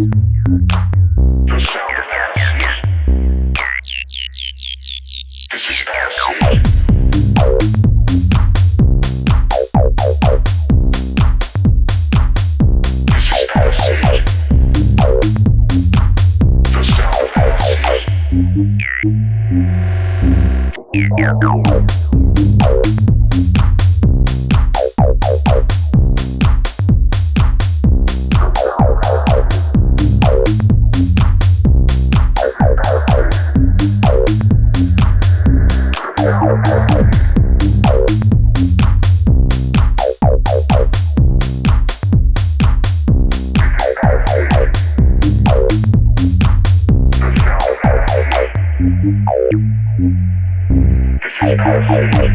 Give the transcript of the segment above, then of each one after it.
Yeah, no. I'm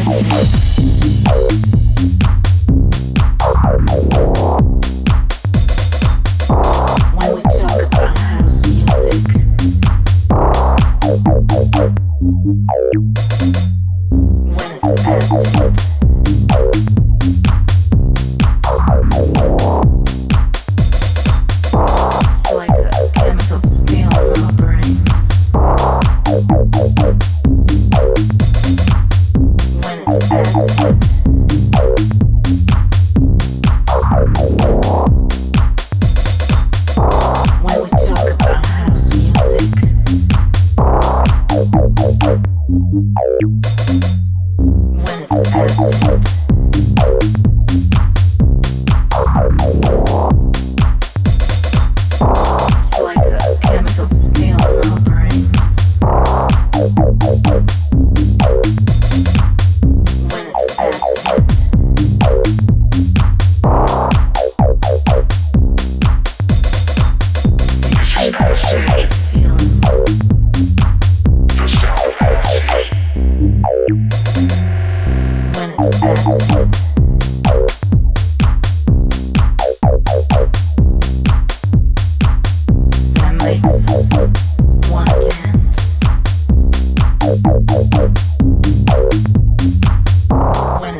Dance.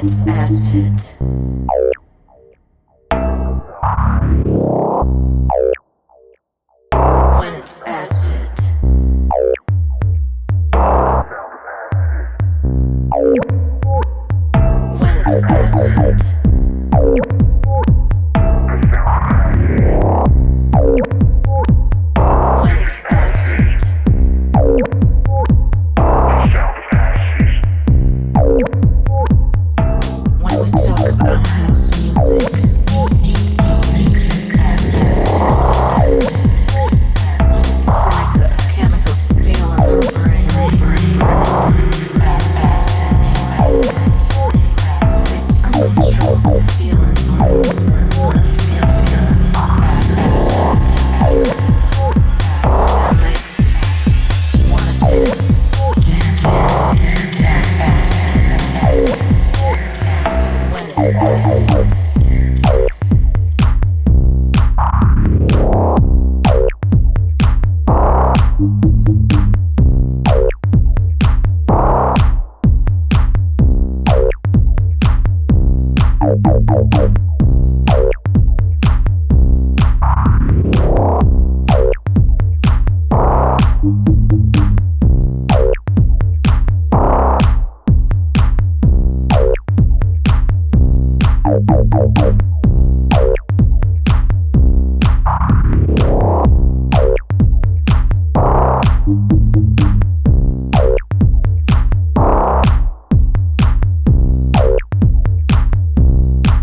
it's acid. When it's acid. When it's acid.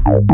Thank